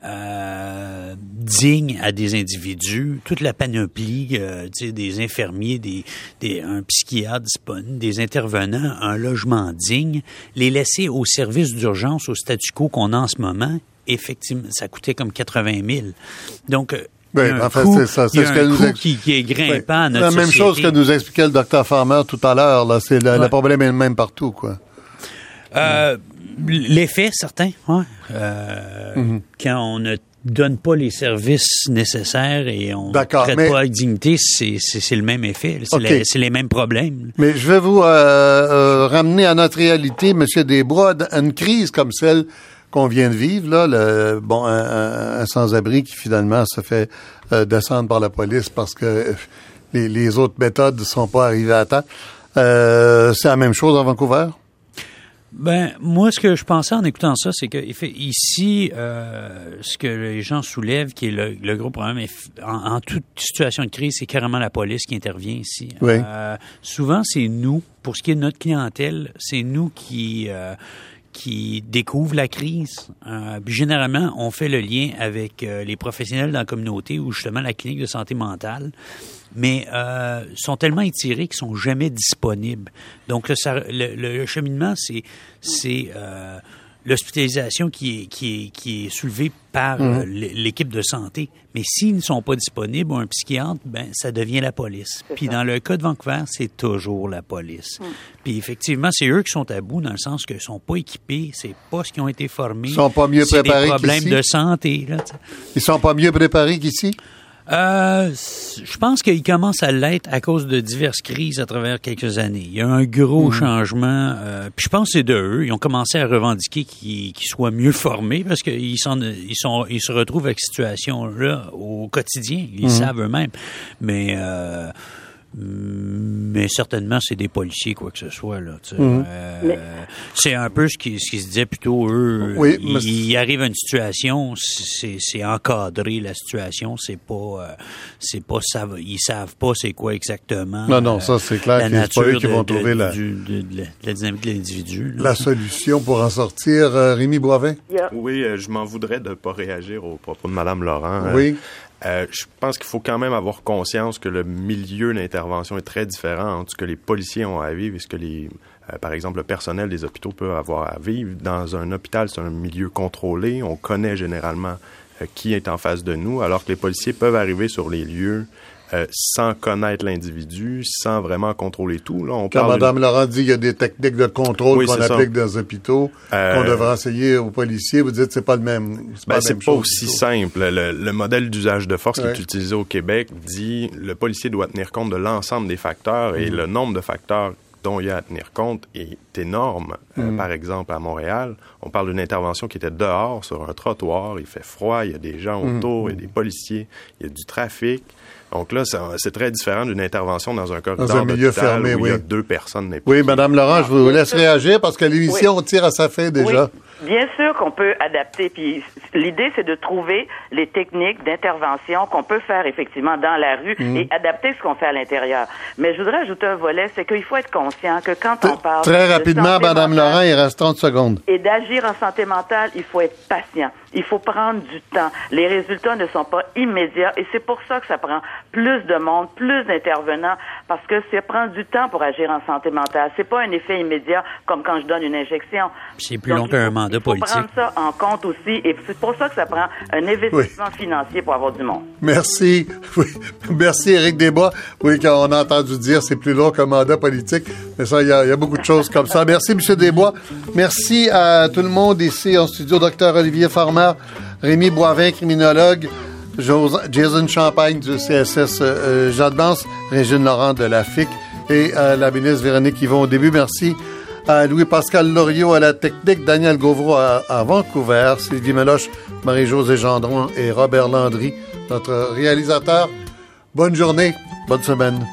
euh, digne à des individus, toute la panoplie, euh, des infirmiers, des, des, un psychiatre disponible, des intervenants, un logement digne, les laisser au service d'urgence, au statu quo qu'on a en ce moment, effectivement, ça coûtait comme 80 000. Donc, euh, oui, en fait, c'est ça. C'est ce que nous qui, qui, est grimpant à notre La même chose que nous expliquait le docteur Farmer tout à l'heure. Là, c'est le, problème est le même partout, quoi. Euh, L'effet, certain, ouais. Euh, mhm. Quand on ne donne pas les services nécessaires et on ne traite pas avec dignité, c'est le même effet. C'est les mêmes problèmes. Mais je vais vous euh, euh, ramener à notre réalité, M. Desbois. Une crise comme celle qu'on vient de vivre, là, le, bon, un, sans-abri qui finalement se fait descendre par la police parce que les, les autres méthodes ne sont pas arrivées à temps. c'est la même chose à Vancouver? Ben moi, ce que je pensais en écoutant ça, c'est que ici, euh, ce que les gens soulèvent, qui est le, gros problème, en, toute situation de crise, c'est carrément la police qui intervient ici. Euh, souvent, c'est nous, pour ce qui est de notre clientèle, c'est nous qui euh, qui découvrent la crise. Euh, généralement, on fait le lien avec euh, les professionnels dans la communauté ou justement la clinique de santé mentale, mais euh, sont tellement étirés qu'ils sont jamais disponibles. Donc, le, le cheminement, c'est c'est euh, l'hospitalisation qui est, qui, est, qui est soulevée par mhm. euh, l'équipe de santé. Mais s'ils ne sont pas disponibles ou un psychiatre, ben ça devient la police. Puis dans le cas de Vancouver, c'est toujours la police. Mhm. Puis effectivement, c'est eux qui sont à bout dans le sens qu'ils sont pas équipés, c'est pas ce qu'ils ont été formés. Ils sont pas mieux préparés des problèmes de santé. Là, Ils sont pas mieux préparés qu'ici? Euh, je pense qu'il commence à l'être à cause de diverses crises à travers quelques années. Il y a un gros mhm. changement. Euh, puis je pense que c'est de eux. Ils ont commencé à revendiquer qu'ils soient mieux formés parce qu'ils ils sont, ils se retrouvent avec cette situation-là au quotidien. Ils mhm. savent eux-mêmes. Mais euh, mais certainement c'est des policiers quoi que ce soit là. Mhm. Euh, c'est un peu ce qui, ce qui se disait plutôt eux. Oui, il, arrive à une situation, c'est encadré la situation, c'est pas euh, c'est pas ça, ils savent pas c'est quoi exactement. Non non ça c'est clair. La nature qui vont trouver la, la, dynamique de l'individu. La solution pour en sortir, euh, Rémi Boivin? Oui, je m'en voudrais de pas réagir au propos de Madame Laurent. Oui. Euh, je pense qu'il faut quand même avoir conscience que le milieu d'intervention est très différent entre ce que les policiers ont à vivre et ce que les, euh, par exemple, le personnel des hôpitaux peut avoir à vivre. Dans un hôpital, c'est un milieu contrôlé. On connaît généralement euh, qui est en face de nous, alors que les policiers peuvent arriver sur les lieux euh, sans connaître l'individu, sans vraiment contrôler tout. Là, on Quand Mme Laurent dit qu'il y a des techniques de contrôle qu'on applique dans les hôpitaux, euh, qu'on devrait enseigner aux policiers, vous dites que c'est pas le même. C'est pas, ben, pas aussi simple. Le, modèle d'usage de force qui est utilisé au Québec dit le policier doit tenir compte de l'ensemble des facteurs et mm. le nombre de facteurs dont il y a à tenir compte est énorme. Euh, mm. par exemple, à Montréal, on parle d'une intervention qui était dehors, sur un trottoir, il fait froid, il y a des gens mm. autour, il y a des policiers, il y a du trafic. Donc là, c'est très différent d'une intervention dans un corridor dans un milieu fermé, où il y a deux personnes. Oui, Madame Laurent, je vous laisse réagir parce que l'émission tire à sa fin déjà. Bien sûr qu'on peut adapter. Puis l'idée, c'est de trouver les techniques d'intervention qu'on peut faire effectivement dans la rue mm. et adapter ce qu'on fait à l'intérieur. Mais je voudrais ajouter un volet, c'est qu'il faut être conscient que quand on parle très rapidement, Madame Laurent, il reste 30 secondes. Et d'agir en santé mentale, il faut être patient. Il faut prendre du temps. Les résultats ne sont pas immédiats et c'est pour ça que ça prend plus de monde, plus d'intervenants parce que ça prend du temps pour agir en santé mentale. C'est pas un effet immédiat comme quand je donne une injection. C'est plus long qu'un mandat politique. Il faut prendre ça en compte aussi et c'est pour ça que ça prend un investissement financier pour avoir du monde. Merci. Merci Éric Desbois. Oui, quand on a entendu dire c'est plus long qu'un mandat politique, mais ça, il y, a beaucoup de choses comme ça. Merci, M. Desbois. Merci à tout le monde ici en studio, Dr. Olivier Farmer, Rémi Boivin, criminologue, Jason Champagne du CSS euh, Jeanne Régine Laurent de la FIC et euh, la ministre Véronique Yvon au début. Merci à Louis-Pascal Loriot à la technique, Daniel Gauvreau à, à Vancouver, Sylvie Meloche, Marie-Josée Gendron et Robert Landry, notre réalisateur. Bonne journée, bonne semaine.